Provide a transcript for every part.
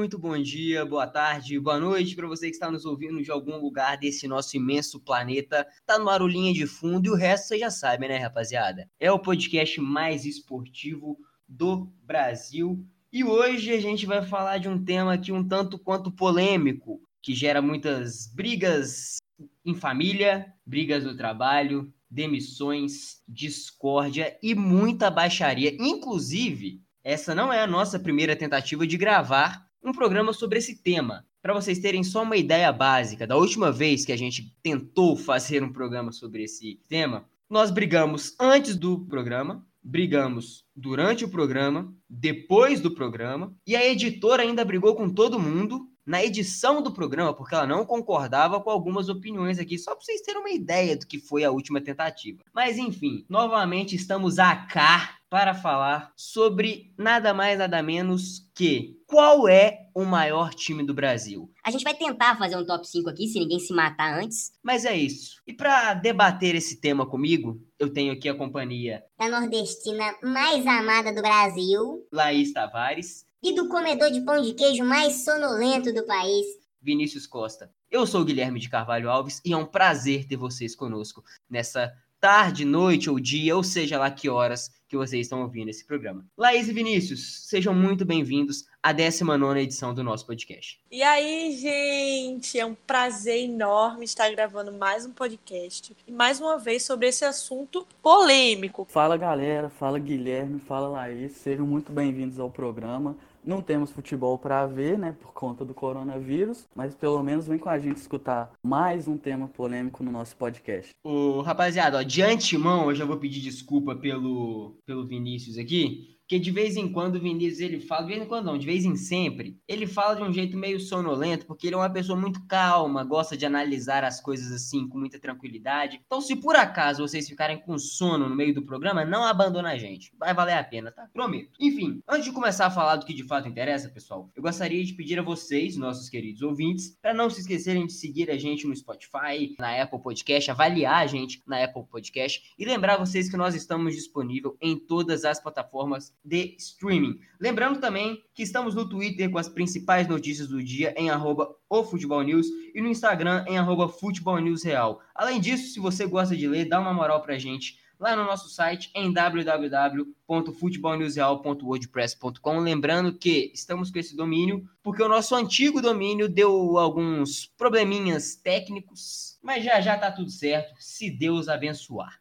muito bom dia, boa tarde, boa noite para você que está nos ouvindo de algum lugar desse nosso imenso planeta. Tá no Marulinha de fundo e o resto você já sabe, né, rapaziada? É o podcast mais esportivo do Brasil. E hoje a gente vai falar de um tema aqui um tanto quanto polêmico, que gera muitas brigas em família, brigas no trabalho, demissões, discórdia e muita baixaria. Inclusive, essa não é a nossa primeira tentativa de gravar um programa sobre esse tema. Para vocês terem só uma ideia básica, da última vez que a gente tentou fazer um programa sobre esse tema, nós brigamos antes do programa, brigamos durante o programa, depois do programa, e a editora ainda brigou com todo mundo na edição do programa, porque ela não concordava com algumas opiniões aqui, só para vocês terem uma ideia do que foi a última tentativa. Mas enfim, novamente estamos a cá para falar sobre nada mais nada menos que qual é o maior time do Brasil. A gente vai tentar fazer um top 5 aqui, se ninguém se matar antes. Mas é isso. E para debater esse tema comigo, eu tenho aqui a companhia da nordestina mais amada do Brasil, Laís Tavares, e do comedor de pão de queijo mais sonolento do país, Vinícius Costa. Eu sou o Guilherme de Carvalho Alves e é um prazer ter vocês conosco nessa tarde, noite ou dia, ou seja lá que horas que vocês estão ouvindo esse programa. Laís e Vinícius, sejam muito bem-vindos à 19 edição do nosso podcast. E aí, gente, é um prazer enorme estar gravando mais um podcast e mais uma vez sobre esse assunto polêmico. Fala galera, fala Guilherme, fala Laís, sejam muito bem-vindos ao programa. Não temos futebol para ver, né, por conta do coronavírus, mas pelo menos vem com a gente escutar mais um tema polêmico no nosso podcast. O rapaziada, ó, de antemão eu já vou pedir desculpa pelo pelo Vinícius aqui, porque de vez em quando o Vinícius ele fala, de vez em quando não, de vez em sempre, ele fala de um jeito meio sonolento, porque ele é uma pessoa muito calma, gosta de analisar as coisas assim com muita tranquilidade. Então, se por acaso vocês ficarem com sono no meio do programa, não abandona a gente. Vai valer a pena, tá? Prometo. Enfim, antes de começar a falar do que de fato interessa, pessoal, eu gostaria de pedir a vocês, nossos queridos ouvintes, para não se esquecerem de seguir a gente no Spotify, na Apple Podcast, avaliar a gente na Apple Podcast e lembrar vocês que nós estamos disponível em todas as plataformas de streaming. Lembrando também que estamos no Twitter com as principais notícias do dia em arroba o Futebol News e no Instagram em arroba Futebol News Real. Além disso, se você gosta de ler, dá uma moral pra gente lá no nosso site em www.futebolnewsreal.wordpress.com. Lembrando que estamos com esse domínio porque o nosso antigo domínio deu alguns probleminhas técnicos, mas já já tá tudo certo, se Deus abençoar.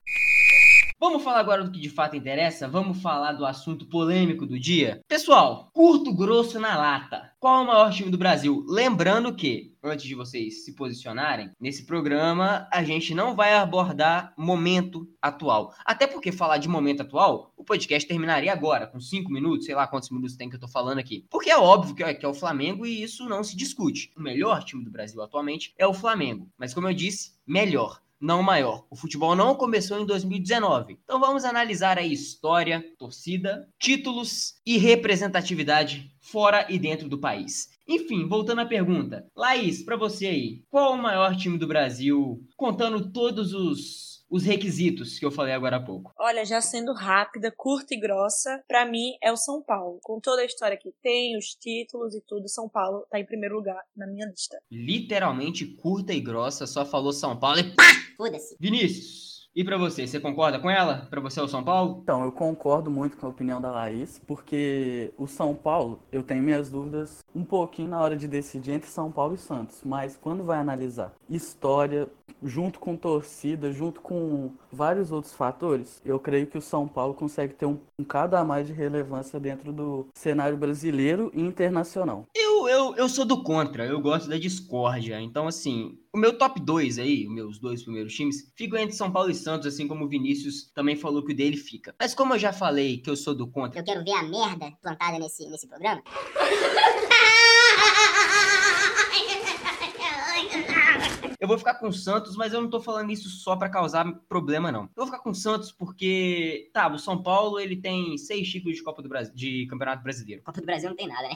Vamos falar agora do que de fato interessa? Vamos falar do assunto polêmico do dia? Pessoal, curto grosso na lata. Qual é o maior time do Brasil? Lembrando que, antes de vocês se posicionarem, nesse programa a gente não vai abordar momento atual. Até porque falar de momento atual, o podcast terminaria agora, com cinco minutos, sei lá quantos minutos tem que eu tô falando aqui. Porque é óbvio que é, que é o Flamengo e isso não se discute. O melhor time do Brasil atualmente é o Flamengo. Mas como eu disse, melhor não maior. O futebol não começou em 2019. Então vamos analisar a história, torcida, títulos e representatividade fora e dentro do país. Enfim, voltando à pergunta. Laís, para você aí, qual o maior time do Brasil, contando todos os os requisitos que eu falei agora há pouco? Olha, já sendo rápida, curta e grossa, para mim é o São Paulo. Com toda a história que tem, os títulos e tudo, São Paulo tá em primeiro lugar na minha lista. Literalmente curta e grossa, só falou São Paulo e pá! Foda-se. Vinícius, e para você, você concorda com ela? Para você é o São Paulo? Então, eu concordo muito com a opinião da Laís, porque o São Paulo, eu tenho minhas dúvidas um pouquinho na hora de decidir entre São Paulo e Santos, mas quando vai analisar história, junto com torcida, junto com vários outros fatores, eu creio que o São Paulo consegue ter um, um cada a mais de relevância dentro do cenário brasileiro e internacional. Eu, eu, eu sou do contra, eu gosto da discórdia. Então, assim, o meu top 2 aí, os meus dois primeiros times, ficam entre São Paulo e Santos, assim como o Vinícius também falou que o dele fica. Mas como eu já falei que eu sou do contra. Eu quero ver a merda plantada nesse, nesse programa. Eu vou ficar com o Santos, mas eu não tô falando isso só para causar problema, não. Eu vou ficar com o Santos porque, tá, o São Paulo ele tem seis títulos de Copa do Brasil, de Campeonato Brasileiro. Copa do Brasil não tem nada, né?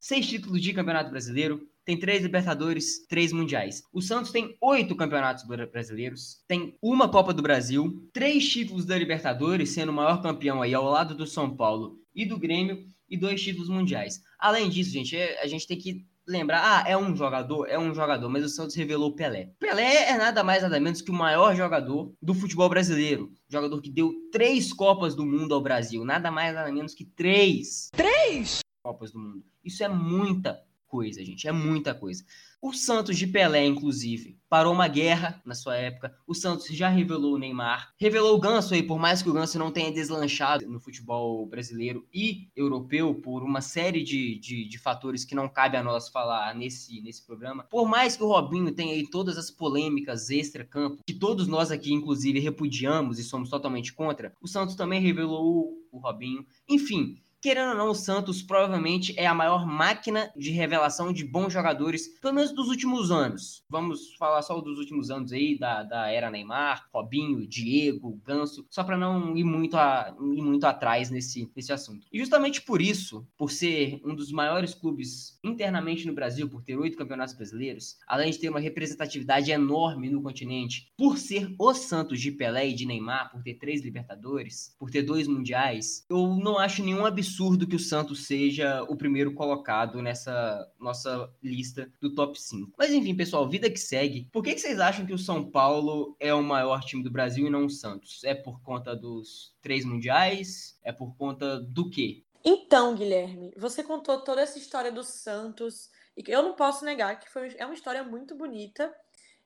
Seis títulos de Campeonato Brasileiro, tem três Libertadores, três Mundiais. O Santos tem oito campeonatos brasileiros, tem uma Copa do Brasil, três títulos da Libertadores, sendo o maior campeão aí ao lado do São Paulo e do Grêmio, e dois títulos mundiais. Além disso, gente, é, a gente tem que lembrar, ah, é um jogador, é um jogador, mas o Santos revelou Pelé. Pelé é nada mais nada menos que o maior jogador do futebol brasileiro, jogador que deu três Copas do Mundo ao Brasil, nada mais nada menos que três. Três Copas do Mundo. Isso é muita coisa, gente, é muita coisa. O Santos de Pelé, inclusive, parou uma guerra na sua época. O Santos já revelou o Neymar, revelou o Ganso aí, por mais que o Ganso não tenha deslanchado no futebol brasileiro e europeu por uma série de, de, de, fatores que não cabe a nós falar nesse, nesse programa. Por mais que o Robinho tenha aí todas as polêmicas extra-campo, que todos nós aqui, inclusive, repudiamos e somos totalmente contra, o Santos também revelou o Robinho. Enfim, Querendo ou não, o Santos provavelmente é a maior máquina de revelação de bons jogadores, pelo menos dos últimos anos. Vamos falar só dos últimos anos aí, da, da era Neymar, Robinho, Diego, Ganso, só para não ir muito, a, ir muito atrás nesse, nesse assunto. E justamente por isso, por ser um dos maiores clubes internamente no Brasil, por ter oito campeonatos brasileiros, além de ter uma representatividade enorme no continente, por ser o Santos de Pelé e de Neymar, por ter três Libertadores, por ter dois Mundiais, eu não acho nenhum absurdo absurdo que o Santos seja o primeiro colocado nessa nossa lista do top 5. Mas enfim, pessoal, vida que segue. Por que, vocês acham que o São Paulo é o maior time do Brasil e não o Santos? É por conta dos três mundiais? É por conta do quê? Então, Guilherme, você contou toda essa história do Santos e eu não posso negar que foi, é uma história muito bonita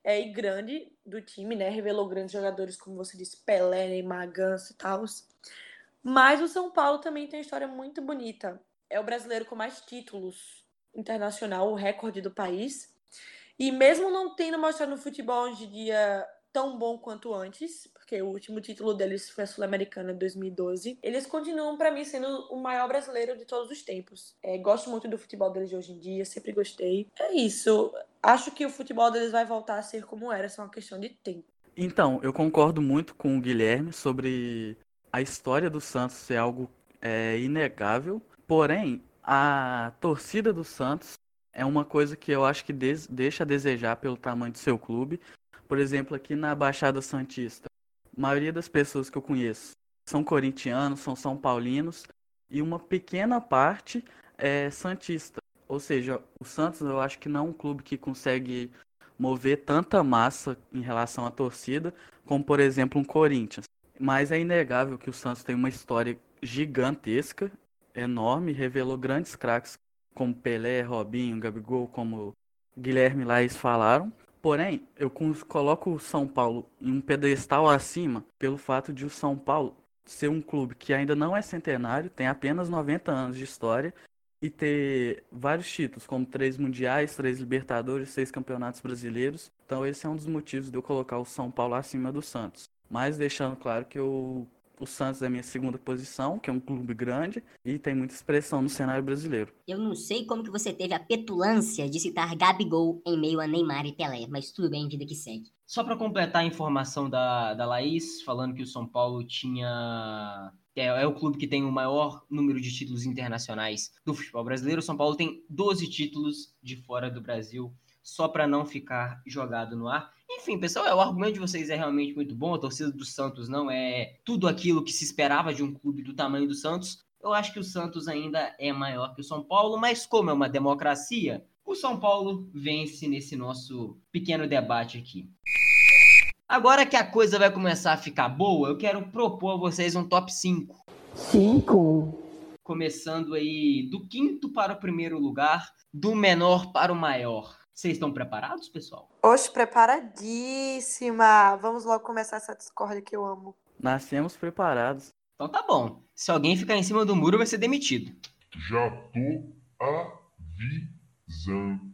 é, e grande do time, né? Revelou grandes jogadores, como você disse, Pelé, Neymar, Ganso e tal. Mas o São Paulo também tem uma história muito bonita. É o brasileiro com mais títulos internacional, o recorde do país. E mesmo não tendo mostrado no futebol hoje em dia tão bom quanto antes, porque o último título deles foi a Sul-Americana de 2012, eles continuam para mim sendo o maior brasileiro de todos os tempos. É, gosto muito do futebol deles de hoje em dia, sempre gostei. É isso. Acho que o futebol deles vai voltar a ser como era, só uma questão de tempo. Então, eu concordo muito com o Guilherme sobre a história do Santos é algo é, inegável, porém, a torcida do Santos é uma coisa que eu acho que deixa a desejar pelo tamanho do seu clube. Por exemplo, aqui na Baixada Santista, a maioria das pessoas que eu conheço são corintianos, são são paulinos e uma pequena parte é santista. Ou seja, o Santos eu acho que não é um clube que consegue mover tanta massa em relação à torcida, como por exemplo um Corinthians. Mas é inegável que o Santos tem uma história gigantesca, enorme, revelou grandes craques como Pelé, Robinho, Gabigol, como Guilherme Laís falaram. Porém, eu coloco o São Paulo em um pedestal acima pelo fato de o São Paulo ser um clube que ainda não é centenário, tem apenas 90 anos de história e ter vários títulos, como três mundiais, três Libertadores, seis campeonatos brasileiros. Então, esse é um dos motivos de eu colocar o São Paulo acima do Santos. Mas deixando claro que eu, o Santos é a minha segunda posição, que é um clube grande e tem muita expressão no cenário brasileiro. Eu não sei como que você teve a petulância de citar Gabigol em meio a Neymar e Pelé, mas tudo bem, vida que segue. Só para completar a informação da, da Laís, falando que o São Paulo tinha é, é, o clube que tem o maior número de títulos internacionais do futebol brasileiro. O São Paulo tem 12 títulos de fora do Brasil, só para não ficar jogado no ar. Enfim, pessoal, é, o argumento de vocês é realmente muito bom. A torcida do Santos não é tudo aquilo que se esperava de um clube do tamanho do Santos. Eu acho que o Santos ainda é maior que o São Paulo, mas como é uma democracia, o São Paulo vence nesse nosso pequeno debate aqui. Agora que a coisa vai começar a ficar boa, eu quero propor a vocês um top 5. 5. Começando aí do quinto para o primeiro lugar, do menor para o maior. Vocês estão preparados, pessoal? Oxe, preparadíssima! Vamos logo começar essa discórdia que eu amo. Nascemos preparados. Então tá bom. Se alguém ficar em cima do muro, vai ser demitido. Já tô avisando.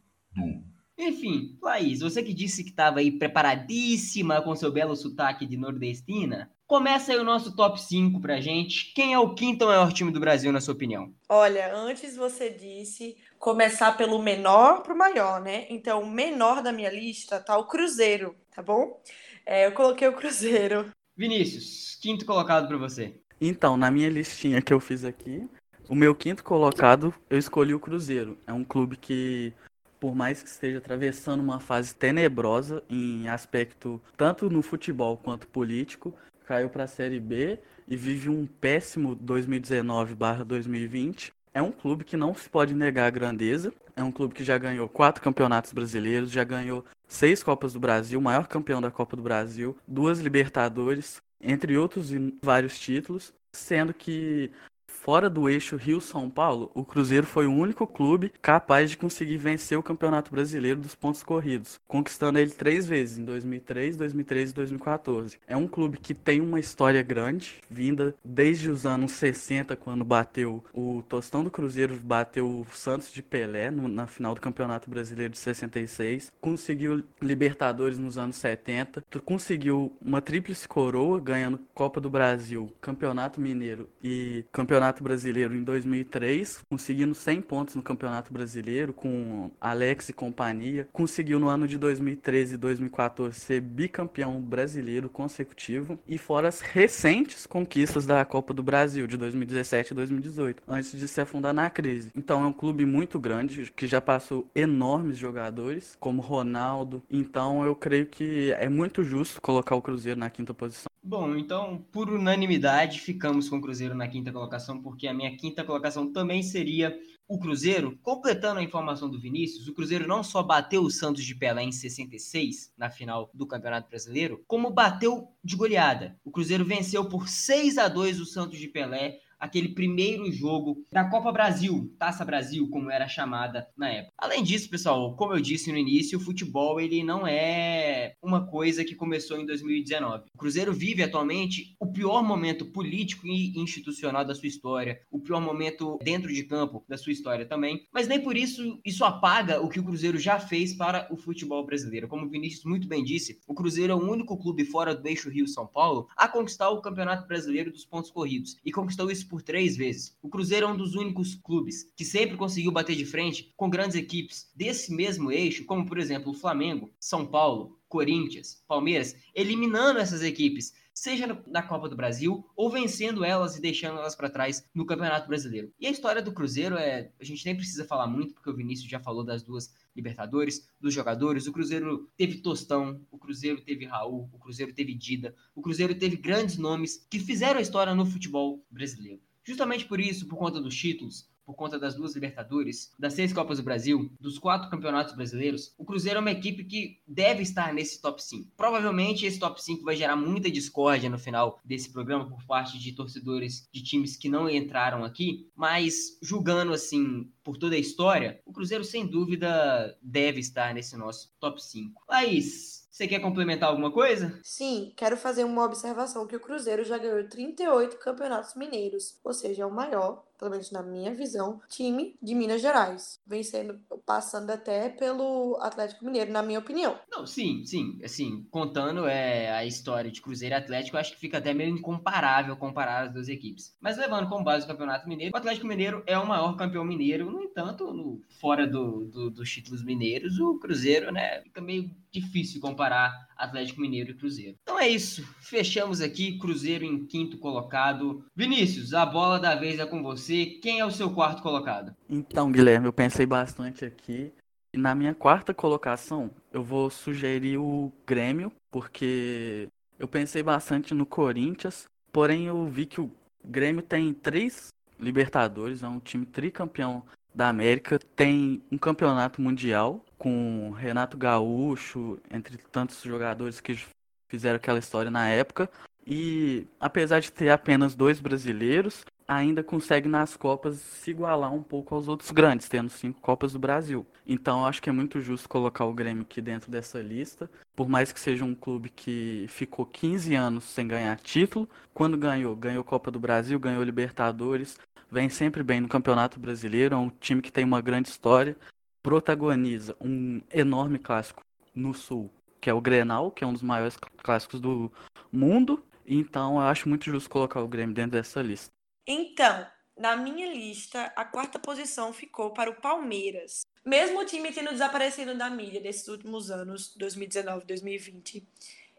Enfim, Laís, você que disse que estava aí preparadíssima com seu belo sotaque de nordestina, Começa aí o nosso top 5 pra gente. Quem é o quinto maior time do Brasil, na sua opinião? Olha, antes você disse começar pelo menor pro maior, né? Então, o menor da minha lista tá o Cruzeiro, tá bom? É, eu coloquei o Cruzeiro. Vinícius, quinto colocado para você. Então, na minha listinha que eu fiz aqui, o meu quinto colocado, eu escolhi o Cruzeiro. É um clube que por mais que esteja atravessando uma fase tenebrosa em aspecto tanto no futebol quanto político, caiu para a Série B e vive um péssimo 2019/2020. é um clube que não se pode negar a grandeza. É um clube que já ganhou quatro campeonatos brasileiros, já ganhou seis Copas do Brasil, maior campeão da Copa do Brasil, duas Libertadores, entre outros vários títulos, sendo que Fora do eixo Rio-São Paulo, o Cruzeiro foi o único clube capaz de conseguir vencer o Campeonato Brasileiro dos pontos corridos, conquistando ele três vezes, em 2003, 2013 e 2014. É um clube que tem uma história grande, vinda desde os anos 60, quando bateu o Tostão do Cruzeiro, bateu o Santos de Pelé no, na final do Campeonato Brasileiro de 66, conseguiu Libertadores nos anos 70, conseguiu uma tríplice coroa, ganhando Copa do Brasil, Campeonato Mineiro e Campeonato Campeonato Brasileiro em 2003, conseguindo 100 pontos no Campeonato Brasileiro com Alex e companhia. Conseguiu no ano de 2013 e 2014 ser bicampeão brasileiro consecutivo. E fora as recentes conquistas da Copa do Brasil de 2017 e 2018, antes de se afundar na crise. Então é um clube muito grande que já passou enormes jogadores, como Ronaldo. Então eu creio que é muito justo colocar o Cruzeiro na quinta posição. Bom, então, por unanimidade, ficamos com o Cruzeiro na quinta colocação, porque a minha quinta colocação também seria o Cruzeiro. Completando a informação do Vinícius, o Cruzeiro não só bateu o Santos de Pelé em 66, na final do Campeonato Brasileiro, como bateu de goleada. O Cruzeiro venceu por 6 a 2 o Santos de Pelé aquele primeiro jogo da Copa Brasil, Taça Brasil, como era chamada na época. Além disso, pessoal, como eu disse no início, o futebol ele não é uma coisa que começou em 2019. O Cruzeiro vive atualmente o pior momento político e institucional da sua história, o pior momento dentro de campo da sua história também, mas nem por isso isso apaga o que o Cruzeiro já fez para o futebol brasileiro. Como o Vinícius muito bem disse, o Cruzeiro é o único clube fora do eixo Rio-São Paulo a conquistar o Campeonato Brasileiro dos pontos corridos e conquistou isso por três vezes. O Cruzeiro é um dos únicos clubes que sempre conseguiu bater de frente com grandes equipes desse mesmo eixo, como por exemplo o Flamengo, São Paulo, Corinthians, Palmeiras, eliminando essas equipes, seja na Copa do Brasil ou vencendo elas e deixando elas para trás no Campeonato Brasileiro. E a história do Cruzeiro é, a gente nem precisa falar muito porque o Vinícius já falou das duas Libertadores, dos jogadores. O Cruzeiro teve Tostão, o Cruzeiro teve Raul, o Cruzeiro teve Dida, o Cruzeiro teve grandes nomes que fizeram a história no futebol brasileiro. Justamente por isso, por conta dos títulos, por conta das duas Libertadores, das seis Copas do Brasil, dos quatro campeonatos brasileiros, o Cruzeiro é uma equipe que deve estar nesse top 5. Provavelmente esse top 5 vai gerar muita discórdia no final desse programa por parte de torcedores de times que não entraram aqui, mas julgando assim por toda a história, o Cruzeiro sem dúvida deve estar nesse nosso top 5. Laís, você quer complementar alguma coisa? Sim, quero fazer uma observação que o Cruzeiro já ganhou 38 campeonatos mineiros, ou seja, é o maior pelo menos na minha visão, time de Minas Gerais, vencendo, passando até pelo Atlético Mineiro, na minha opinião. Não, sim, sim, assim, contando é, a história de Cruzeiro e Atlético, acho que fica até meio incomparável comparar as duas equipes. Mas levando como base o Campeonato Mineiro, o Atlético Mineiro é o maior campeão mineiro, no entanto, no, fora do, do, dos títulos mineiros, o Cruzeiro, né, fica meio difícil comparar Atlético Mineiro e Cruzeiro. Então é isso, fechamos aqui, Cruzeiro em quinto colocado. Vinícius, a bola da vez é com você quem é o seu quarto colocado? Então, Guilherme, eu pensei bastante aqui. Na minha quarta colocação, eu vou sugerir o Grêmio, porque eu pensei bastante no Corinthians, porém eu vi que o Grêmio tem três Libertadores, é um time tricampeão da América, tem um campeonato mundial com Renato Gaúcho, entre tantos jogadores que fizeram aquela história na época. E apesar de ter apenas dois brasileiros, ainda consegue nas Copas se igualar um pouco aos outros grandes, tendo cinco Copas do Brasil. Então acho que é muito justo colocar o Grêmio aqui dentro dessa lista, por mais que seja um clube que ficou 15 anos sem ganhar título, quando ganhou, ganhou Copa do Brasil, ganhou Libertadores, vem sempre bem no Campeonato Brasileiro, é um time que tem uma grande história, protagoniza um enorme clássico no Sul, que é o Grenal, que é um dos maiores clássicos do mundo. Então eu acho muito justo colocar o Grêmio dentro dessa lista. Então, na minha lista, a quarta posição ficou para o Palmeiras. Mesmo o time tendo desaparecido da mídia desses últimos anos, 2019 2020,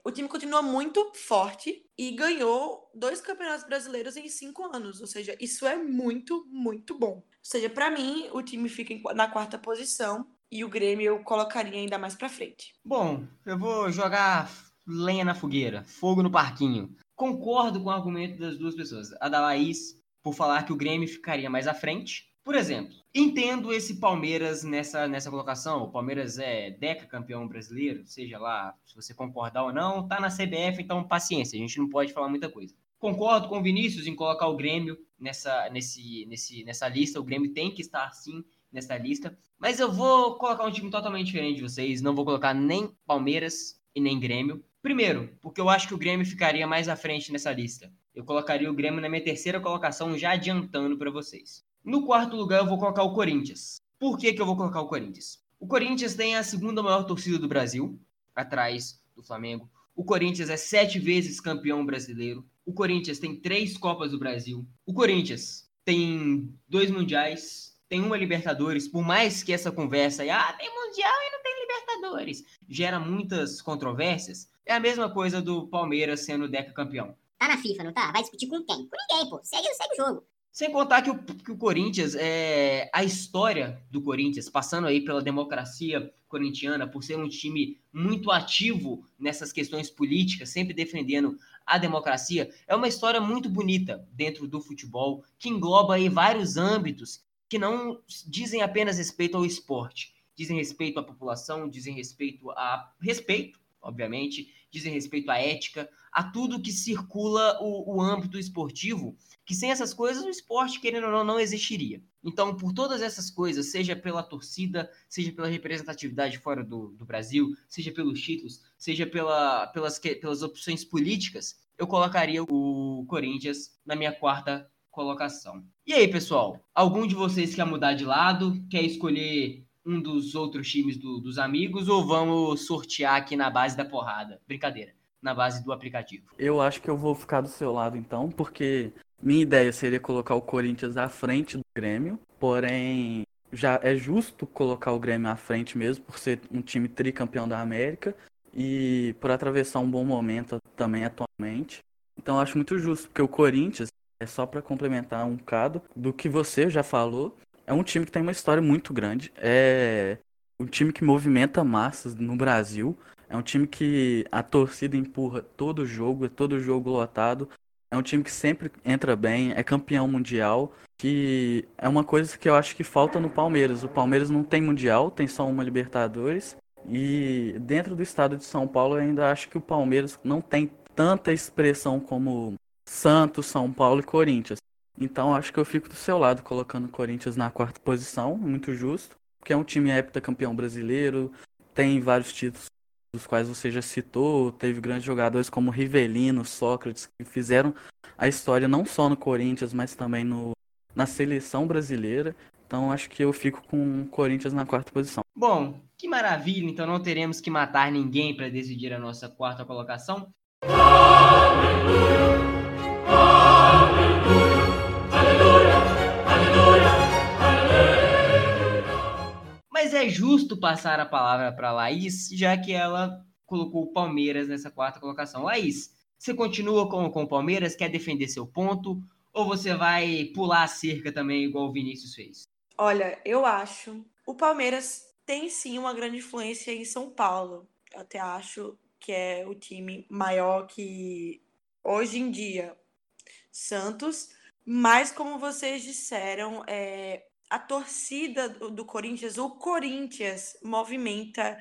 o time continua muito forte e ganhou dois campeonatos brasileiros em cinco anos. Ou seja, isso é muito, muito bom. Ou seja, para mim, o time fica na quarta posição e o Grêmio eu colocaria ainda mais para frente. Bom, eu vou jogar lenha na fogueira, fogo no parquinho. Concordo com o argumento das duas pessoas. A da Laís, por falar que o Grêmio ficaria mais à frente, Por exemplo, entendo esse Palmeiras nessa, nessa colocação. O Palmeiras é deca campeão brasileiro, seja lá se você concordar ou não, tá na CBF, então paciência, a gente não pode falar muita coisa. Concordo com o Vinícius em colocar o Grêmio nessa, nesse, nesse, nessa lista. O Grêmio tem que estar sim nessa lista. Mas eu vou colocar um time totalmente diferente de vocês. Não vou colocar nem Palmeiras e nem Grêmio. Primeiro, porque eu acho que o Grêmio ficaria mais à frente nessa lista. Eu colocaria o Grêmio na minha terceira colocação, já adiantando para vocês. No quarto lugar, eu vou colocar o Corinthians. Por que, que eu vou colocar o Corinthians? O Corinthians tem a segunda maior torcida do Brasil, atrás do Flamengo. O Corinthians é sete vezes campeão brasileiro. O Corinthians tem três Copas do Brasil. O Corinthians tem dois Mundiais, tem uma Libertadores. Por mais que essa conversa aí, ah, tem Mundial e não tem Libertadores, gera muitas controvérsias, é a mesma coisa do Palmeiras sendo Deca campeão. Tá na FIFA, não tá? Vai discutir com quem? Com ninguém, pô. Segue, segue o jogo. Sem contar que o, que o Corinthians, é, a história do Corinthians, passando aí pela democracia corintiana, por ser um time muito ativo nessas questões políticas, sempre defendendo a democracia, é uma história muito bonita dentro do futebol, que engloba aí vários âmbitos que não dizem apenas respeito ao esporte, dizem respeito à população, dizem respeito a respeito, obviamente, dizem respeito à ética, a tudo que circula o, o âmbito esportivo, que sem essas coisas o esporte, querendo ou não, não existiria. Então, por todas essas coisas, seja pela torcida, seja pela representatividade fora do, do Brasil, seja pelos títulos, seja pela, pelas, pelas opções políticas, eu colocaria o Corinthians na minha quarta colocação. E aí, pessoal? Algum de vocês quer mudar de lado? Quer escolher um dos outros times do, dos amigos ou vamos sortear aqui na base da porrada? Brincadeira, na base do aplicativo. Eu acho que eu vou ficar do seu lado então, porque minha ideia seria colocar o Corinthians à frente do Grêmio, porém já é justo colocar o Grêmio à frente mesmo por ser um time tricampeão da América e por atravessar um bom momento também atualmente. Então acho muito justo, porque o Corinthians é só para complementar um bocado do que você já falou é um time que tem uma história muito grande. É um time que movimenta massas no Brasil. É um time que a torcida empurra todo jogo, é todo jogo lotado. É um time que sempre entra bem, é campeão mundial, que é uma coisa que eu acho que falta no Palmeiras. O Palmeiras não tem mundial, tem só uma Libertadores. E dentro do estado de São Paulo, eu ainda acho que o Palmeiras não tem tanta expressão como Santos, São Paulo e Corinthians. Então acho que eu fico do seu lado colocando o Corinthians na quarta posição, muito justo, porque é um time heptacampeão brasileiro, tem vários títulos dos quais você já citou, teve grandes jogadores como Rivelino, Sócrates, que fizeram a história não só no Corinthians, mas também no, na seleção brasileira. Então acho que eu fico com o Corinthians na quarta posição. Bom, que maravilha! Então não teremos que matar ninguém para decidir a nossa quarta colocação. Mas é justo passar a palavra para Laís, já que ela colocou o Palmeiras nessa quarta colocação. Laís, você continua com, com o Palmeiras? Quer defender seu ponto? Ou você vai pular a cerca também, igual o Vinícius fez? Olha, eu acho. O Palmeiras tem sim uma grande influência em São Paulo. Eu até acho que é o time maior que hoje em dia Santos. Mas, como vocês disseram, é, a torcida do, do Corinthians, o Corinthians movimenta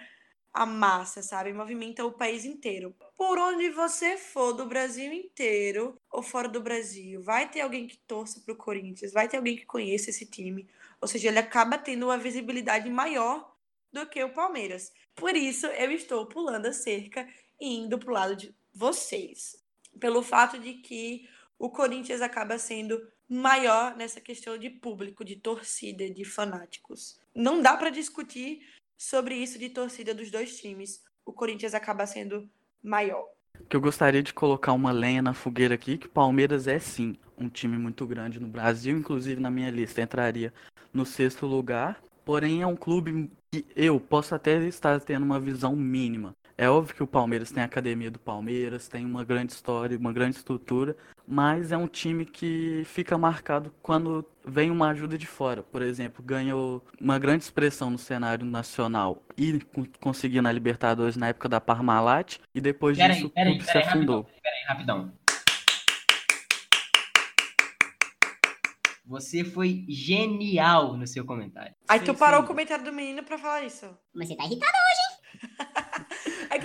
a massa, sabe? Movimenta o país inteiro. Por onde você for do Brasil inteiro ou fora do Brasil, vai ter alguém que torça pro Corinthians, vai ter alguém que conheça esse time. Ou seja, ele acaba tendo uma visibilidade maior do que o Palmeiras. Por isso, eu estou pulando a cerca e indo pro lado de vocês. Pelo fato de que o Corinthians acaba sendo maior nessa questão de público, de torcida, de fanáticos. Não dá para discutir sobre isso de torcida dos dois times. O Corinthians acaba sendo maior. Que eu gostaria de colocar uma lenha na fogueira aqui, que o Palmeiras é sim um time muito grande no Brasil, inclusive na minha lista entraria no sexto lugar. Porém, é um clube que eu posso até estar tendo uma visão mínima. É óbvio que o Palmeiras tem a academia do Palmeiras, tem uma grande história, uma grande estrutura, mas é um time que fica marcado quando vem uma ajuda de fora. Por exemplo, ganhou uma grande expressão no cenário nacional e conseguiu na Libertadores na época da Parmalat, e depois pera disso aí, pera tudo aí, se pera aí, afundou. Rapidão, pera aí, rapidão. Você foi genial no seu comentário. Aí Sim, tu parou sim. o comentário do menino pra falar isso. Mas você tá irritado. É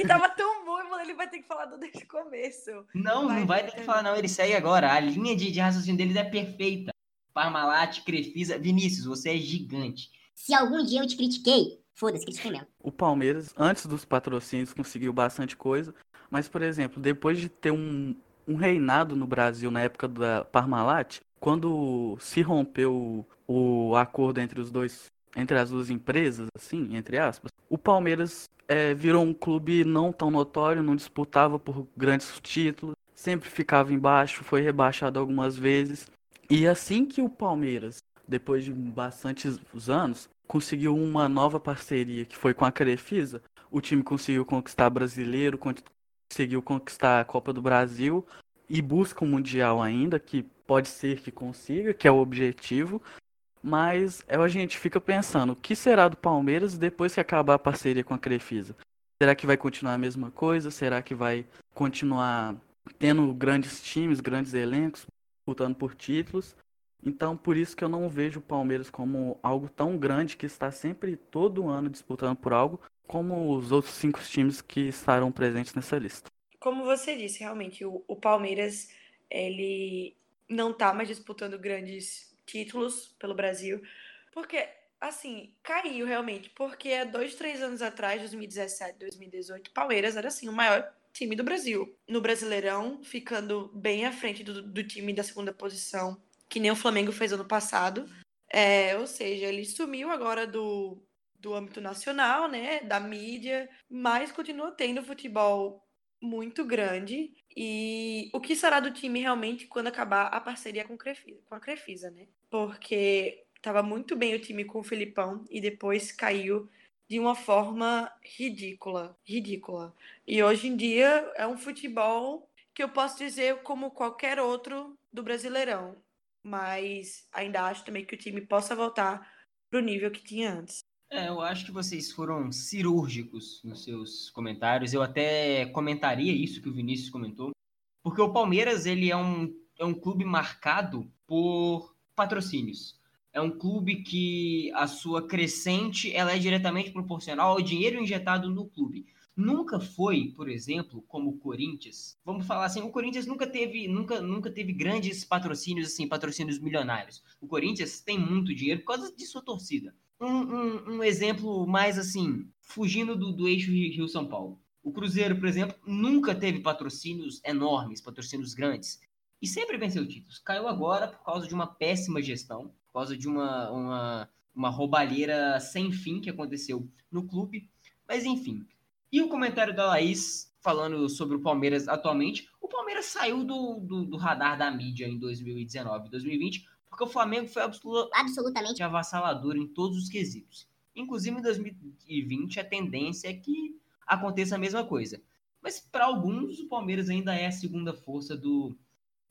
que tava tão bom, ele vai ter que falar do desde o começo. Não, Vai, não vai ter que falar, não. Ele segue agora. A linha de, de raciocínio deles é perfeita. Parmalat, Crefisa. Vinícius, você é gigante. Se algum dia eu te critiquei, foda-se, critiquei mesmo. O Palmeiras, antes dos patrocínios, conseguiu bastante coisa, mas, por exemplo, depois de ter um, um reinado no Brasil na época da Parmalat, quando se rompeu o, o acordo entre os dois, entre as duas empresas, assim, entre aspas, o Palmeiras eh, virou um clube não tão notório, não disputava por grandes títulos, sempre ficava embaixo, foi rebaixado algumas vezes. E assim que o Palmeiras, depois de bastantes anos, conseguiu uma nova parceria que foi com a Crefisa, o time conseguiu conquistar brasileiro, con- conseguiu conquistar a Copa do Brasil e busca o Mundial ainda, que pode ser que consiga, que é o objetivo. Mas é, a gente fica pensando, o que será do Palmeiras depois que acabar a parceria com a Crefisa? Será que vai continuar a mesma coisa? Será que vai continuar tendo grandes times, grandes elencos, disputando por títulos? Então, por isso que eu não vejo o Palmeiras como algo tão grande que está sempre todo ano disputando por algo, como os outros cinco times que estarão presentes nessa lista. Como você disse, realmente, o, o Palmeiras, ele não tá mais disputando grandes títulos pelo Brasil, porque, assim, caiu realmente, porque há dois, três anos atrás, 2017, 2018, o Palmeiras era, assim, o maior time do Brasil. No Brasileirão, ficando bem à frente do, do time da segunda posição, que nem o Flamengo fez ano passado. É, ou seja, ele sumiu agora do, do âmbito nacional, né, da mídia, mas continua tendo futebol muito grande. E o que será do time realmente quando acabar a parceria com, o Crefisa, com a Crefisa, né? Porque estava muito bem o time com o Filipão e depois caiu de uma forma ridícula, ridícula. E hoje em dia é um futebol que eu posso dizer como qualquer outro do Brasileirão, mas ainda acho também que o time possa voltar pro nível que tinha antes. É, eu acho que vocês foram cirúrgicos nos seus comentários. Eu até comentaria isso que o Vinícius comentou, porque o Palmeiras ele é um, é um clube marcado por patrocínios. É um clube que a sua crescente ela é diretamente proporcional ao dinheiro injetado no clube. Nunca foi, por exemplo, como o Corinthians. Vamos falar assim, o Corinthians nunca teve, nunca, nunca teve grandes patrocínios assim, patrocínios milionários. O Corinthians tem muito dinheiro por causa de sua torcida. Um, um, um exemplo mais assim, fugindo do, do eixo Rio-São Paulo. O Cruzeiro, por exemplo, nunca teve patrocínios enormes, patrocínios grandes. E sempre venceu títulos. Caiu agora por causa de uma péssima gestão, por causa de uma, uma, uma roubalheira sem fim que aconteceu no clube. Mas enfim. E o comentário da Laís falando sobre o Palmeiras atualmente. O Palmeiras saiu do, do, do radar da mídia em 2019 2020, porque o Flamengo foi absoluta, Absolutamente. avassalador em todos os quesitos. Inclusive em 2020 a tendência é que aconteça a mesma coisa. Mas para alguns o Palmeiras ainda é a segunda força do,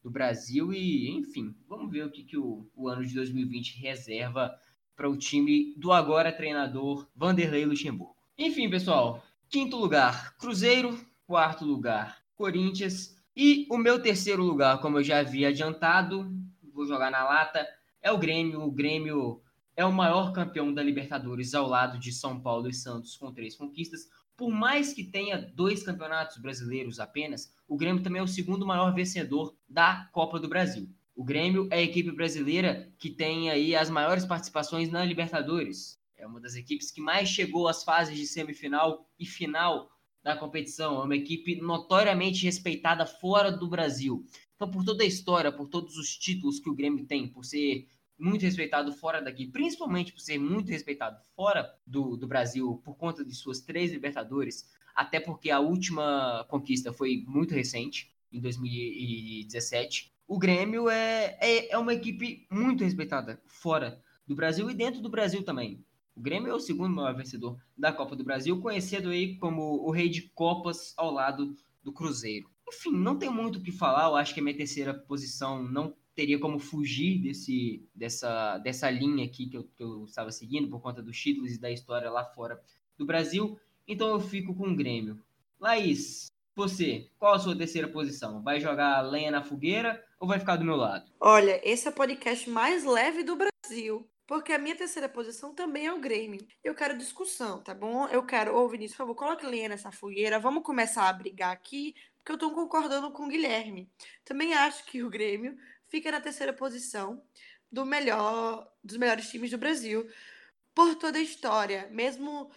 do Brasil e, enfim, vamos ver o que, que o, o ano de 2020 reserva para o time do agora treinador Vanderlei Luxemburgo. Enfim, pessoal, quinto lugar, Cruzeiro, quarto lugar, Corinthians e o meu terceiro lugar, como eu já havia adiantado, vou jogar na lata, é o Grêmio. O Grêmio é o maior campeão da Libertadores ao lado de São Paulo e Santos com três conquistas. Por mais que tenha dois campeonatos brasileiros apenas, o Grêmio também é o segundo maior vencedor da Copa do Brasil. O Grêmio é a equipe brasileira que tem aí as maiores participações na Libertadores. É uma das equipes que mais chegou às fases de semifinal e final da competição. É uma equipe notoriamente respeitada fora do Brasil. Então, por toda a história, por todos os títulos que o Grêmio tem, por ser muito respeitado fora daqui, principalmente por ser muito respeitado fora do, do Brasil, por conta de suas três Libertadores, até porque a última conquista foi muito recente, em 2017. O Grêmio é, é, é uma equipe muito respeitada fora do Brasil e dentro do Brasil também. O Grêmio é o segundo maior vencedor da Copa do Brasil, conhecido aí como o rei de Copas ao lado do Cruzeiro. Enfim, não tem muito o que falar. Eu acho que a minha terceira posição não teria como fugir desse, dessa, dessa linha aqui que eu, que eu estava seguindo por conta dos títulos e da história lá fora do Brasil. Então eu fico com o Grêmio. Laís, Você, qual a sua terceira posição? Vai jogar lenha na fogueira ou vai ficar do meu lado? Olha, esse é o podcast mais leve do Brasil. Porque a minha terceira posição também é o Grêmio. Eu quero discussão, tá bom? Eu quero, ô Vinícius, por favor, coloque lenha nessa fogueira. Vamos começar a brigar aqui, porque eu tô concordando com o Guilherme. Também acho que o Grêmio fica na terceira posição do melhor, dos melhores times do Brasil. Por toda a história, mesmo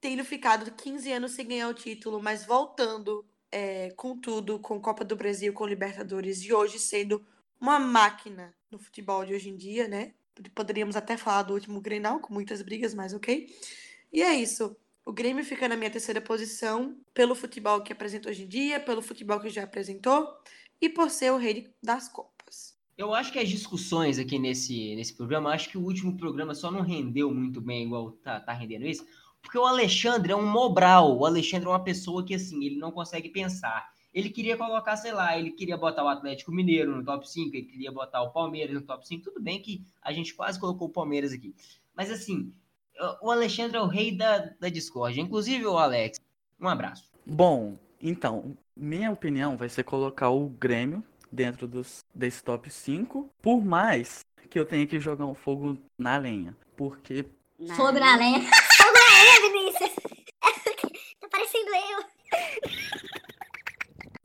tendo ficado 15 anos sem ganhar o título, mas voltando é, com tudo, com Copa do Brasil, com Libertadores, e hoje sendo uma máquina no futebol de hoje em dia, né? Poderíamos até falar do último Grenal, com muitas brigas, mas ok. E é isso. O Grêmio fica na minha terceira posição pelo futebol que apresenta hoje em dia, pelo futebol que já apresentou e por ser o rei das Copas. Eu acho que as discussões aqui nesse, nesse programa, acho que o último programa só não rendeu muito bem igual tá, tá rendendo isso, porque o Alexandre é um Mobral. O Alexandre é uma pessoa que, assim, ele não consegue pensar. Ele queria colocar, sei lá, ele queria botar o Atlético Mineiro no top 5, ele queria botar o Palmeiras no top 5. Tudo bem que a gente quase colocou o Palmeiras aqui. Mas assim, o Alexandre é o rei da, da discórdia. Inclusive o Alex. Um abraço. Bom, então, minha opinião vai ser colocar o Grêmio dentro dos, desse top 5, por mais que eu tenha que jogar um fogo na lenha. Porque. Fogo na lenha. Fogo na lenha, Vinícius. tá parecendo eu.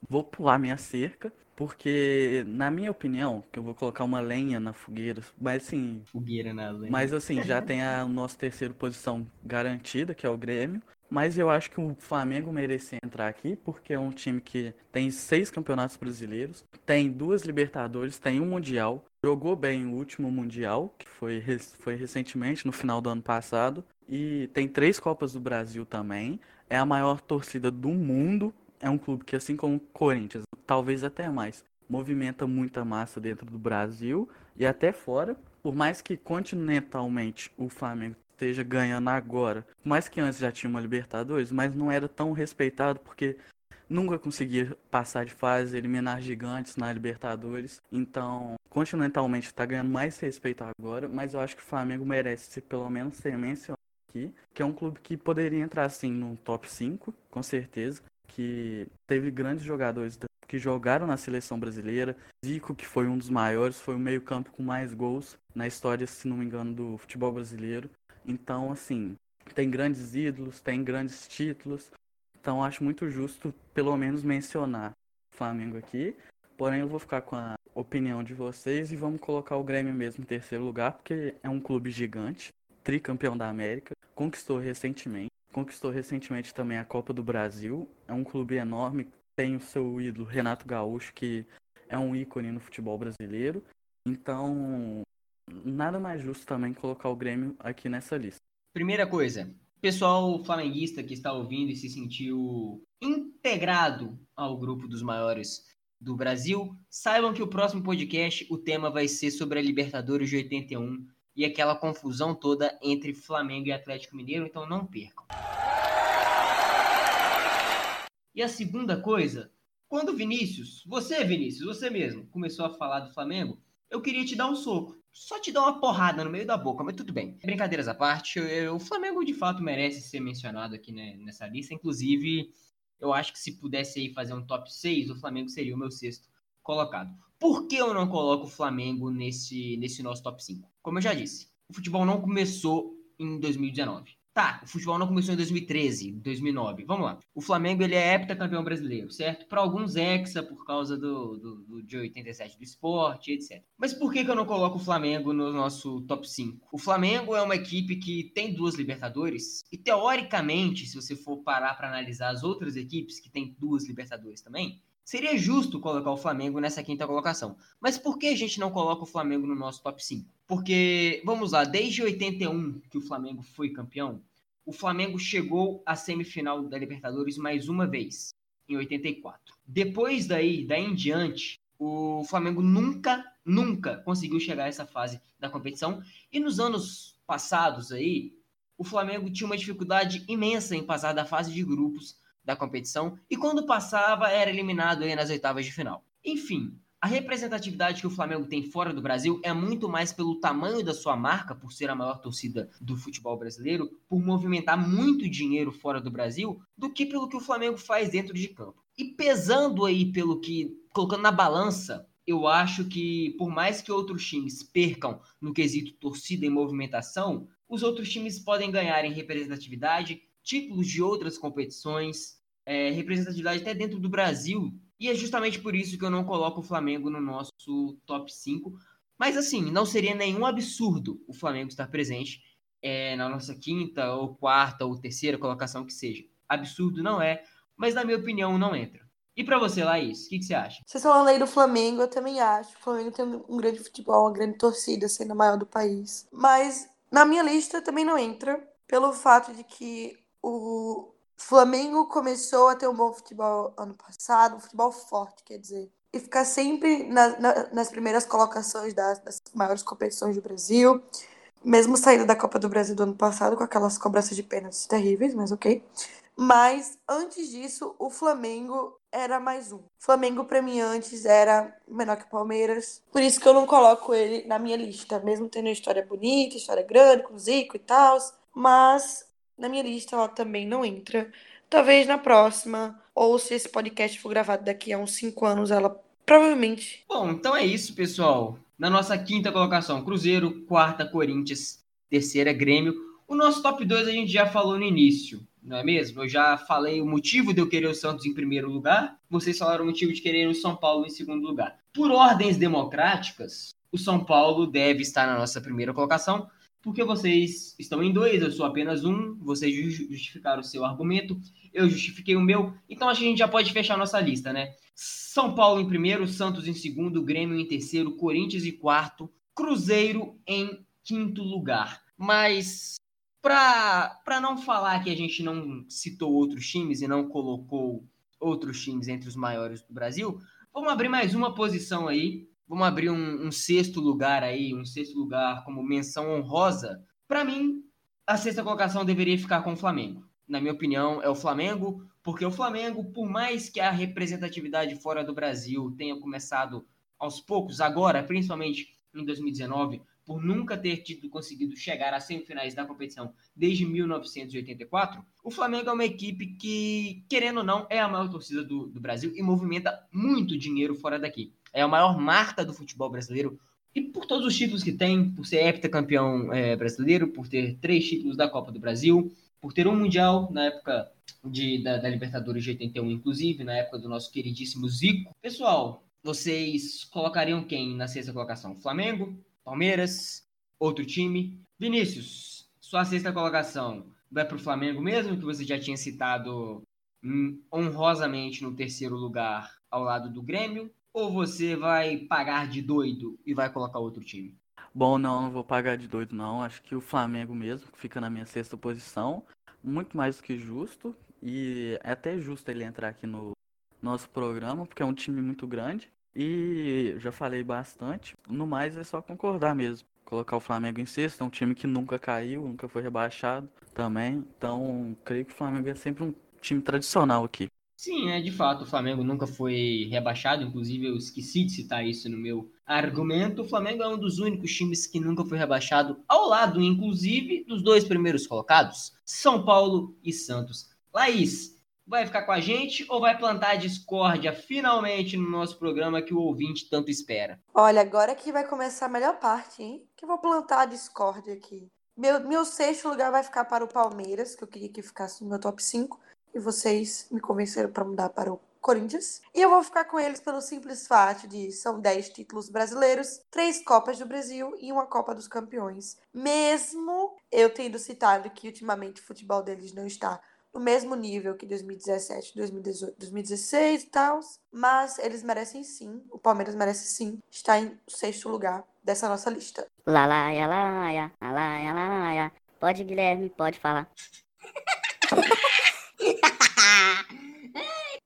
Vou pular minha cerca, porque, na minha opinião, que eu vou colocar uma lenha na fogueira, mas assim. Fogueira na lenha. Mas assim, já tem a nossa terceira posição garantida, que é o Grêmio. Mas eu acho que o Flamengo merecia entrar aqui, porque é um time que tem seis campeonatos brasileiros, tem duas Libertadores, tem um Mundial, jogou bem o último Mundial, que foi, foi recentemente, no final do ano passado, e tem três Copas do Brasil também. É a maior torcida do mundo, é um clube que, assim como o Corinthians, talvez até mais, movimenta muita massa dentro do Brasil e até fora. Por mais que continentalmente o Flamengo esteja ganhando agora, mais que antes já tinha uma Libertadores, mas não era tão respeitado porque nunca conseguia passar de fase, eliminar gigantes na Libertadores. Então, continentalmente está ganhando mais respeito agora, mas eu acho que o Flamengo merece pelo menos ser mencionado aqui, que é um clube que poderia entrar assim no top 5, com certeza que teve grandes jogadores que jogaram na seleção brasileira. Zico, que foi um dos maiores, foi o meio-campo com mais gols na história, se não me engano, do futebol brasileiro. Então, assim, tem grandes ídolos, tem grandes títulos. Então, acho muito justo, pelo menos, mencionar o Flamengo aqui. Porém, eu vou ficar com a opinião de vocês e vamos colocar o Grêmio mesmo em terceiro lugar, porque é um clube gigante, tricampeão da América, conquistou recentemente conquistou recentemente também a Copa do Brasil. É um clube enorme, tem o seu ídolo Renato Gaúcho, que é um ícone no futebol brasileiro. Então, nada mais justo também colocar o Grêmio aqui nessa lista. Primeira coisa, pessoal flamenguista que está ouvindo e se sentiu integrado ao grupo dos maiores do Brasil, saibam que o próximo podcast, o tema vai ser sobre a Libertadores de 81 e aquela confusão toda entre Flamengo e Atlético Mineiro, então não percam. E a segunda coisa, quando Vinícius, você Vinícius, você mesmo, começou a falar do Flamengo, eu queria te dar um soco. Só te dar uma porrada no meio da boca, mas tudo bem. Brincadeiras à parte, eu, o Flamengo de fato merece ser mencionado aqui né, nessa lista. Inclusive, eu acho que se pudesse aí fazer um top 6, o Flamengo seria o meu sexto colocado. Por que eu não coloco o Flamengo nesse, nesse nosso top 5? Como eu já disse, o futebol não começou em 2019. Tá, o futebol não começou em 2013, 2009. Vamos lá. O Flamengo ele é heptacampeão brasileiro, certo? Para alguns hexa por causa do, do, do, de 87 do esporte, etc. Mas por que, que eu não coloco o Flamengo no nosso top 5? O Flamengo é uma equipe que tem duas Libertadores e teoricamente, se você for parar para analisar as outras equipes que têm duas Libertadores também, Seria justo colocar o Flamengo nessa quinta colocação. Mas por que a gente não coloca o Flamengo no nosso top 5? Porque, vamos lá, desde 81 que o Flamengo foi campeão, o Flamengo chegou à semifinal da Libertadores mais uma vez, em 84. Depois daí, daí em diante, o Flamengo nunca, nunca conseguiu chegar a essa fase da competição. E nos anos passados aí, o Flamengo tinha uma dificuldade imensa em passar da fase de grupos da competição e quando passava era eliminado aí nas oitavas de final. Enfim, a representatividade que o Flamengo tem fora do Brasil é muito mais pelo tamanho da sua marca, por ser a maior torcida do futebol brasileiro, por movimentar muito dinheiro fora do Brasil, do que pelo que o Flamengo faz dentro de campo. E pesando aí pelo que, colocando na balança, eu acho que por mais que outros times percam no quesito torcida e movimentação, os outros times podem ganhar em representatividade, títulos de outras competições, é, representatividade até dentro do Brasil, e é justamente por isso que eu não coloco o Flamengo no nosso top 5. Mas assim, não seria nenhum absurdo o Flamengo estar presente é, na nossa quinta, ou quarta, ou terceira colocação que seja. Absurdo não é, mas na minha opinião não entra. E para você, Laís, o que, que, você acha? Vocês falando aí do Flamengo, eu também acho. O Flamengo tem um grande futebol, uma grande torcida, sendo a maior do país. Mas na minha lista também não entra, pelo fato de que o, Flamengo começou a ter um bom futebol ano passado, um futebol forte, quer dizer. E ficar sempre na, na, nas primeiras colocações das, das, maiores competições do Brasil. Mesmo saindo da Copa do Brasil do ano passado, com aquelas cobranças de pênaltis terríveis, mas ok. Mas antes disso, o Flamengo era mais um. Flamengo, para mim, antes era menor que o Palmeiras. Por isso que eu não coloco ele na minha lista, mesmo tendo uma história bonita, história grande, com Zico e tal. Mas na minha lista ela também não entra. Talvez na próxima, ou se esse podcast for gravado daqui a uns 5 anos, ela provavelmente. Bom, então é isso, pessoal. Na nossa quinta colocação, Cruzeiro, quarta, Corinthians, terceira, Grêmio. O nosso top 2 a gente já falou no início, não é mesmo? Eu já falei o motivo de eu querer o Santos em primeiro lugar, vocês falaram o motivo de querer o São Paulo em segundo lugar. Por ordens democráticas, o São Paulo deve estar na nossa primeira colocação, porque vocês estão em dois, eu sou apenas um, vocês justificaram o seu argumento, eu justifiquei o meu, então acho que a gente já pode fechar nossa lista, né? São Paulo em primeiro, Santos em segundo, Grêmio em terceiro, Corinthians em quarto, Cruzeiro em quinto lugar. Mas para não falar que a gente não citou outros times e não colocou outros times entre os maiores do Brasil, vamos abrir mais uma posição aí vamos abrir um, um, sexto lugar aí, um sexto lugar como menção honrosa. Para mim, a sexta colocação deveria ficar com o Flamengo. Na minha opinião, é o Flamengo, porque o Flamengo, por mais que a representatividade fora do Brasil tenha começado aos poucos, agora, principalmente em 2019, por nunca ter tido conseguido chegar às semifinais da competição desde 1984, o Flamengo é uma equipe que, querendo ou não, é a maior torcida do, do Brasil e movimenta muito dinheiro fora daqui é a maior marca do futebol brasileiro. E por todos os títulos que tem, por ser heptacampeão é, brasileiro, por ter três títulos da Copa do Brasil, por ter um Mundial na época de, da, da Libertadores de 81, inclusive, na época do nosso queridíssimo Zico. Pessoal, vocês colocariam quem na sexta colocação? Flamengo? Palmeiras? Outro time? Vinícius, sua sexta colocação vai para o Flamengo mesmo, que você já tinha citado hum, honrosamente no terceiro lugar ao lado do Grêmio? Ou você vai pagar de doido e vai colocar outro time? Bom, não, não vou pagar de doido, não. Acho que o Flamengo mesmo, que fica na minha sexta posição, muito mais do que justo. E é até justo ele entrar aqui no nosso programa, porque é um time muito grande. E já falei bastante. No mais, é só concordar mesmo. Colocar o Flamengo em sexto, é um time que nunca caiu, nunca foi rebaixado também. Então, creio que o Flamengo é sempre um time tradicional aqui. Sim, é de fato, o Flamengo nunca foi rebaixado, inclusive eu esqueci de citar isso no meu argumento. O Flamengo é um dos únicos times que nunca foi rebaixado, ao lado, inclusive, dos dois primeiros colocados, São Paulo e Santos. Laís, vai ficar com a gente ou vai plantar a discórdia finalmente no nosso programa que o ouvinte tanto espera? Olha, agora que vai começar a melhor parte, hein? Que eu vou plantar a discórdia aqui. Meu, meu sexto lugar vai ficar para o Palmeiras, que eu queria que ficasse no meu top 5 e vocês me convenceram para mudar para o Corinthians. E eu vou ficar com eles pelo simples fato de são 10 títulos brasileiros, três Copas do Brasil e uma Copa dos Campeões. Mesmo eu tendo citado que ultimamente o futebol deles não está no mesmo nível que 2017, 2018, 2016 e tal, mas eles merecem sim, o Palmeiras merece sim estar em sexto lugar dessa nossa lista. Lalaia, laia, lalaia, laia. Pode, Guilherme, pode falar.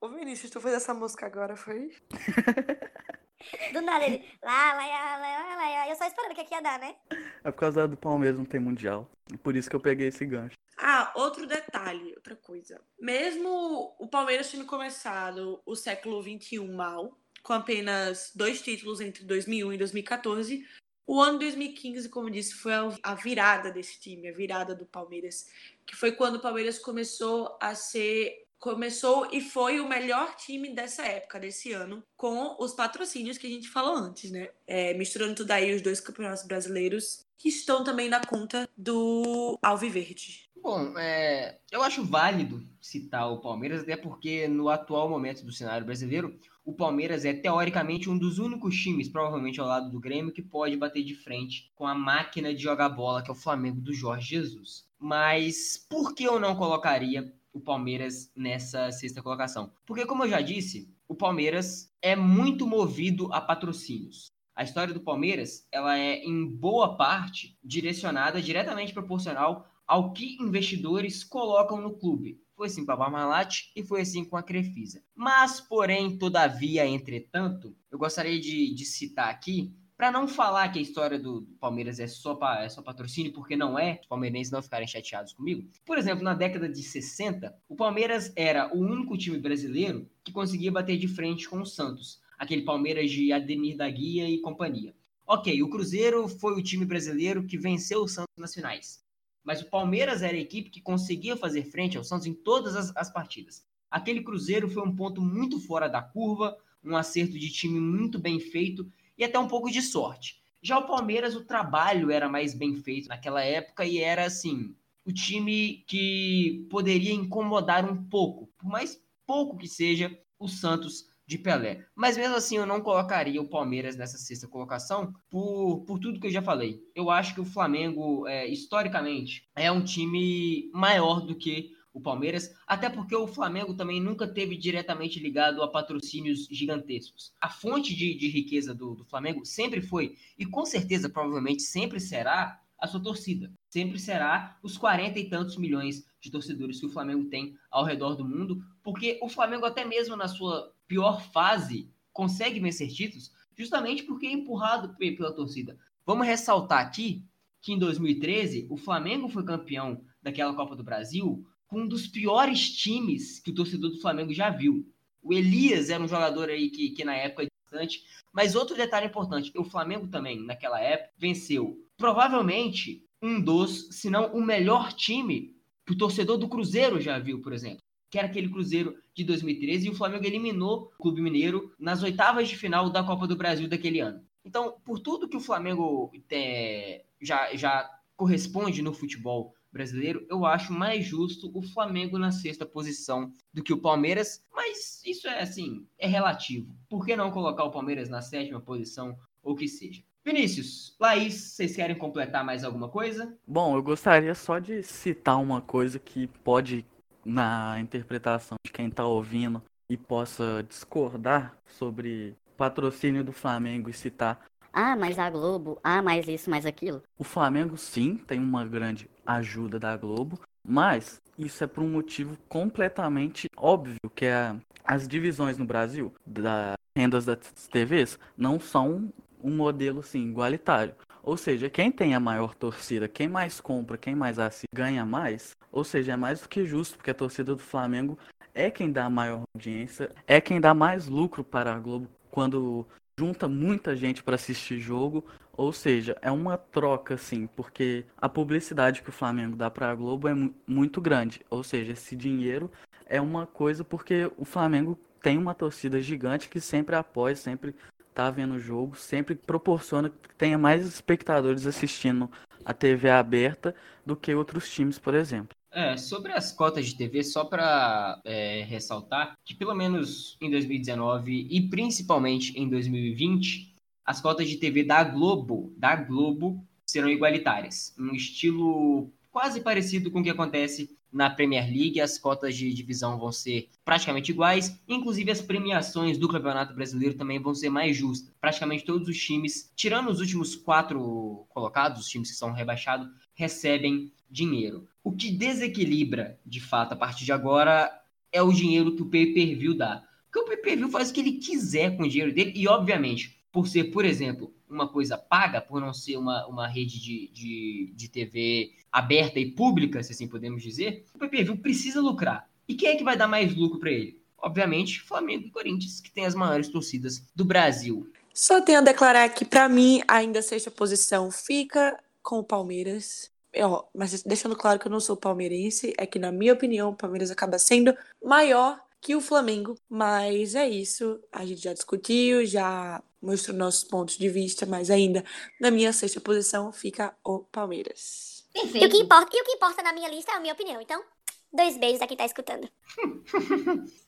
Ô Vinícius, tu fez essa música agora, foi? Do nada ele. Lá, lá, lá, lá, lá, Eu só esperando que aqui ia dar, né? É por causa do Palmeiras não tem mundial. Por isso que eu peguei esse gancho. Ah, outro detalhe, outra coisa. Mesmo o Palmeiras tendo começado o século XXI mal, com apenas dois títulos entre 2001 e 2014. O ano 2015, como disse, foi a virada desse time, a virada do Palmeiras, que foi quando o Palmeiras começou a ser começou e foi o melhor time dessa época, desse ano, com os patrocínios que a gente falou antes, né? É, misturando tudo aí os dois campeonatos brasileiros que estão também na conta do Alviverde. Bom, é, eu acho válido citar o Palmeiras, até porque no atual momento do cenário brasileiro, o Palmeiras é teoricamente um dos únicos times, provavelmente ao lado do Grêmio, que pode bater de frente com a máquina de jogar bola, que é o Flamengo do Jorge Jesus. Mas por que eu não colocaria o Palmeiras nessa sexta colocação? Porque, como eu já disse, o Palmeiras é muito movido a patrocínios. A história do Palmeiras, ela é em boa parte direcionada diretamente proporcional ao que investidores colocam no clube. Foi assim com a Parmalat e foi assim com a Crefisa. Mas, porém, todavia, entretanto, eu gostaria de, de citar aqui para não falar que a história do Palmeiras é só, é só patrocínio, porque não é, os palmeirenses não ficarem chateados comigo. Por exemplo, na década de 60, o Palmeiras era o único time brasileiro que conseguia bater de frente com o Santos, aquele Palmeiras de Ademir da Guia e companhia. Ok, o Cruzeiro foi o time brasileiro que venceu o Santos nas finais mas o Palmeiras era a equipe que conseguia fazer frente ao Santos em todas as, as partidas. Aquele Cruzeiro foi um ponto muito fora da curva, um acerto de time muito bem feito e até um pouco de sorte. Já o Palmeiras, o trabalho era mais bem feito naquela época e era assim, o time que poderia incomodar um pouco, por mais pouco que seja, o Santos de Pelé. Mas mesmo assim, eu não colocaria o Palmeiras nessa sexta colocação por, por tudo que eu já falei. Eu acho que o Flamengo, é, historicamente, é um time maior do que o Palmeiras, até porque o Flamengo também nunca teve diretamente ligado a patrocínios gigantescos. A fonte de, de riqueza do, do Flamengo sempre foi, e com certeza, provavelmente, sempre será a sua torcida. Sempre será os 40 e tantos milhões de torcedores que o Flamengo tem ao redor do mundo, porque o Flamengo, até mesmo na sua pior fase consegue vencer títulos justamente porque é empurrado pela torcida. Vamos ressaltar aqui que em 2013 o Flamengo foi campeão daquela Copa do Brasil com um dos piores times que o torcedor do Flamengo já viu. O Elias era um jogador aí que, que na época é distante, mas outro detalhe importante, o Flamengo também naquela época venceu provavelmente um dos, se não o melhor time que o torcedor do Cruzeiro já viu, por exemplo que era aquele Cruzeiro de 2013, e o Flamengo eliminou o Clube Mineiro nas oitavas de final da Copa do Brasil daquele ano. Então, por tudo que o Flamengo é, já, já corresponde no futebol brasileiro, eu acho mais justo o Flamengo na sexta posição do que o Palmeiras, mas isso é assim, é relativo. Por que não colocar o Palmeiras na sétima posição ou que seja? Vinícius, Laís, vocês querem completar mais alguma coisa? Bom, eu gostaria só de citar uma coisa que pode na interpretação de quem está ouvindo e possa discordar sobre patrocínio do Flamengo e citar ah, mas a Globo, ah, mais isso, mais aquilo. O Flamengo sim tem uma grande ajuda da Globo, mas isso é por um motivo completamente óbvio, que é as divisões no Brasil das rendas das TVs não são um modelo assim igualitário. Ou seja, quem tem a maior torcida, quem mais compra, quem mais assiste, ganha mais. Ou seja, é mais do que justo, porque a torcida do Flamengo é quem dá a maior audiência, é quem dá mais lucro para a Globo quando junta muita gente para assistir jogo. Ou seja, é uma troca, assim, porque a publicidade que o Flamengo dá para a Globo é muito grande. Ou seja, esse dinheiro é uma coisa porque o Flamengo tem uma torcida gigante que sempre apoia, sempre tá vendo o jogo, sempre proporciona que tenha mais espectadores assistindo a TV aberta do que outros times, por exemplo. É, sobre as cotas de TV, só para é, ressaltar que pelo menos em 2019 e principalmente em 2020, as cotas de TV da Globo, da Globo, serão igualitárias, um estilo quase parecido com o que acontece na Premier League, as cotas de divisão vão ser praticamente iguais, inclusive as premiações do Campeonato Brasileiro também vão ser mais justas. Praticamente todos os times, tirando os últimos quatro colocados, os times que são rebaixados, recebem dinheiro. O que desequilibra, de fato, a partir de agora, é o dinheiro que o pay-per-view dá. Porque o pay-per-view faz o que ele quiser com o dinheiro dele, e obviamente, por ser, por exemplo, uma coisa paga, por não ser uma, uma rede de, de, de TV aberta e pública, se assim podemos dizer, o pay-per-view precisa lucrar. E quem é que vai dar mais lucro para ele? obviamente, Flamengo e Corinthians, que tem as maiores torcidas do Brasil. Só tenho a declarar que, para mim, ainda a sexta posição fica com o Palmeiras. Eu, mas deixando claro que eu não sou palmeirense, é que, na minha opinião, o Palmeiras acaba sendo maior que o Flamengo. Mas é isso. A gente já discutiu, já mostrou nossos pontos de vista, mas ainda na minha sexta posição fica o Palmeiras. E o, que Perfeito. importa, e o que importa na minha lista é a minha opinião. Então, dois beijos a quem tá escutando.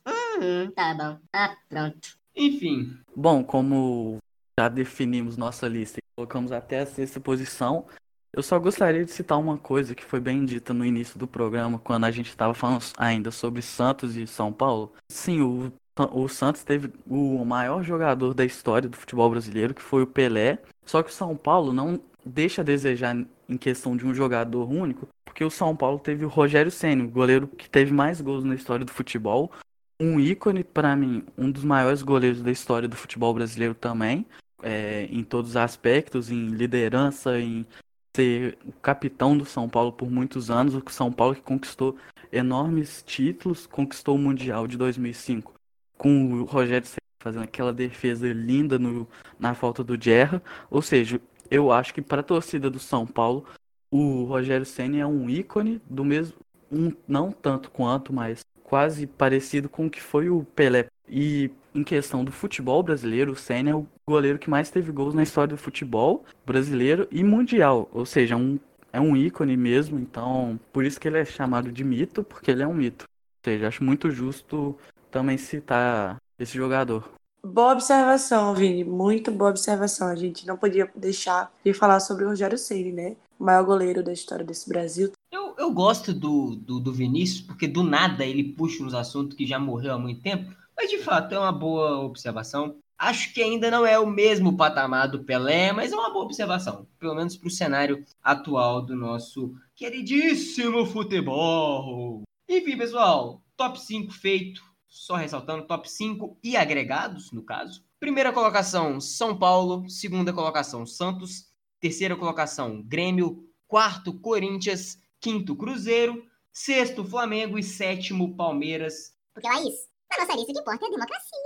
Tá bom. Ah, pronto. Enfim, Bom, como já definimos nossa lista e colocamos até a sexta posição, eu só gostaria de citar uma coisa que foi bem dita no início do programa, quando a gente estava falando ainda sobre Santos e São Paulo. Sim, o, o Santos teve o maior jogador da história do futebol brasileiro, que foi o Pelé. Só que o São Paulo não deixa a desejar em questão de um jogador único, porque o São Paulo teve o Rogério Ceni, goleiro que teve mais gols na história do futebol. Um ícone, para mim, um dos maiores goleiros da história do futebol brasileiro também, é, em todos os aspectos, em liderança, em ser o capitão do São Paulo por muitos anos, o São Paulo que conquistou enormes títulos, conquistou o Mundial de 2005 com o Rogério fazendo aquela defesa linda no, na falta do Gerra. Ou seja, eu acho que para a torcida do São Paulo, o Rogério Ceni é um ícone do mesmo, um, não tanto quanto, mas quase parecido com o que foi o Pelé. E em questão do futebol brasileiro, o Ceni é o goleiro que mais teve gols na história do futebol brasileiro e mundial. Ou seja, um, é um ícone mesmo, então por isso que ele é chamado de mito, porque ele é um mito. Ou seja, acho muito justo também citar esse jogador. Boa observação, Vini. Muito boa observação. A gente não podia deixar de falar sobre o Rogério Ceni, né? O maior goleiro da história desse Brasil. eu, eu gosto do, do, do Vinícius, porque do nada ele puxa uns assuntos que já morreu há muito tempo, mas de fato é uma boa observação. Acho que ainda não é o mesmo patamar do Pelé, mas é uma boa observação, pelo menos para o cenário atual do nosso queridíssimo futebol. Enfim, pessoal, top 5 feito, só ressaltando, top 5 e agregados, no caso. Primeira colocação, São Paulo. Segunda colocação, Santos. Terceira colocação, Grêmio. Quarto, Corinthians. Quinto, Cruzeiro. Sexto, Flamengo. E sétimo, Palmeiras. Porque, Laís, na nossa lista o que importa é a democracia.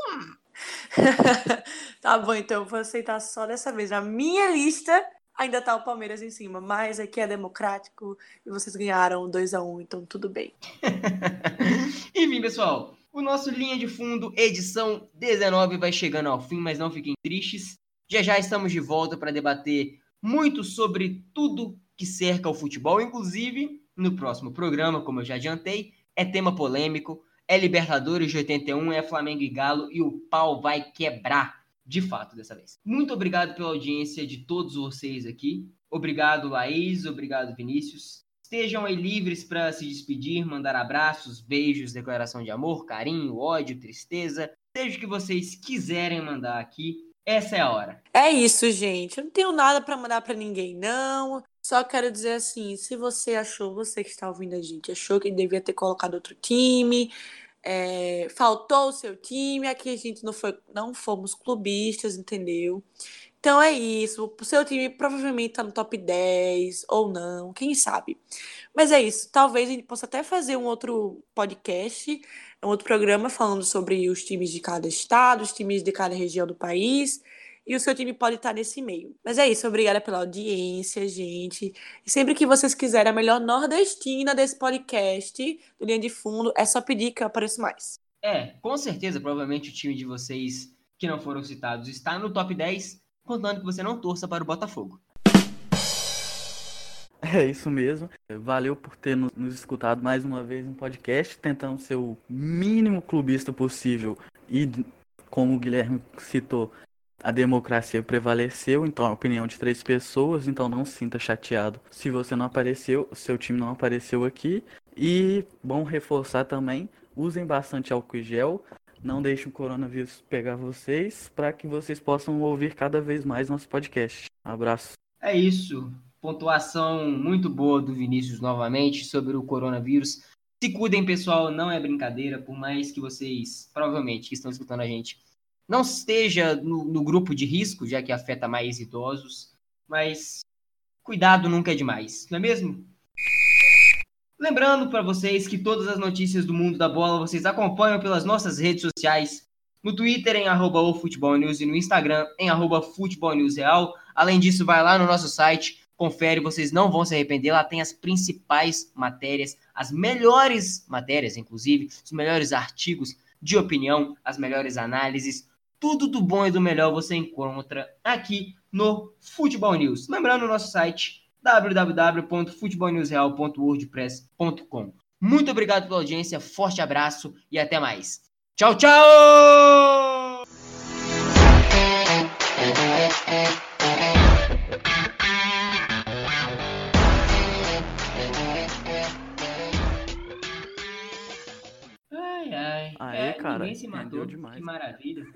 tá bom, então eu vou aceitar só dessa vez. Na minha lista ainda tá o Palmeiras em cima, mas aqui é democrático e vocês ganharam 2 a 1 então tudo bem. Enfim, pessoal, o nosso Linha de Fundo, edição 19, vai chegando ao fim, mas não fiquem tristes. Já já estamos de volta para debater muito sobre tudo que cerca o futebol, inclusive no próximo programa, como eu já adiantei, é tema polêmico, é Libertadores de 81, é Flamengo e Galo e o pau vai quebrar, de fato, dessa vez. Muito obrigado pela audiência de todos vocês aqui. Obrigado, Laís, obrigado, Vinícius. Estejam aí livres para se despedir, mandar abraços, beijos, declaração de amor, carinho, ódio, tristeza, seja o que vocês quiserem mandar aqui. Essa é a hora. É isso, gente. Eu não tenho nada pra mandar pra ninguém, não. Só quero dizer assim, se você achou, você que está ouvindo a gente, achou que devia ter colocado outro time, é, faltou o seu time, aqui a gente não foi, não fomos clubistas, entendeu? Então é isso. O seu time provavelmente tá no top 10 ou não, quem sabe. Mas é isso. Talvez a gente possa até fazer um outro podcast, um outro programa falando sobre os times de cada estado, os times de cada região do país. E o seu time pode estar nesse meio. Mas é isso. Obrigada pela audiência, gente. E sempre que vocês quiserem a melhor nordestina desse podcast, do Linha de Fundo, é só pedir que eu apareço mais. É, com certeza, provavelmente o time de vocês que não foram citados está no top 10, contando que você não torça para o Botafogo. É isso mesmo. Valeu por ter no- nos escutado mais uma vez no podcast, tentando ser o mínimo clubista possível. E, como o Guilherme citou, a democracia prevaleceu, então a opinião de três pessoas, então não se sinta chateado se você não apareceu, seu time não apareceu aqui. E bom reforçar também, usem bastante álcool e gel, não deixem o coronavírus pegar vocês, para que vocês possam ouvir cada vez mais nosso podcast. Abraço. É isso. Pontuação muito boa do Vinícius novamente sobre o coronavírus. Se cuidem, pessoal, não é brincadeira, por mais que vocês, provavelmente, que estão escutando a gente, não esteja no, no grupo de risco, já que afeta mais idosos, mas cuidado nunca é demais, não é mesmo? Lembrando para vocês que todas as notícias do mundo da bola vocês acompanham pelas nossas redes sociais. No Twitter em arroba News e no Instagram em arroba Real. Além disso, vai lá no nosso site, confere, vocês não vão se arrepender. Lá tem as principais matérias, as melhores matérias, inclusive, os melhores artigos de opinião, as melhores análises. Tudo do bom e do melhor você encontra aqui no Futebol News. Lembrando o nosso site www.futebolnewsreal.wordpress.com. Muito obrigado pela audiência, forte abraço e até mais. Tchau, tchau! Ai, ai. Aê, É, cara, se matou. demais. Que maravilha.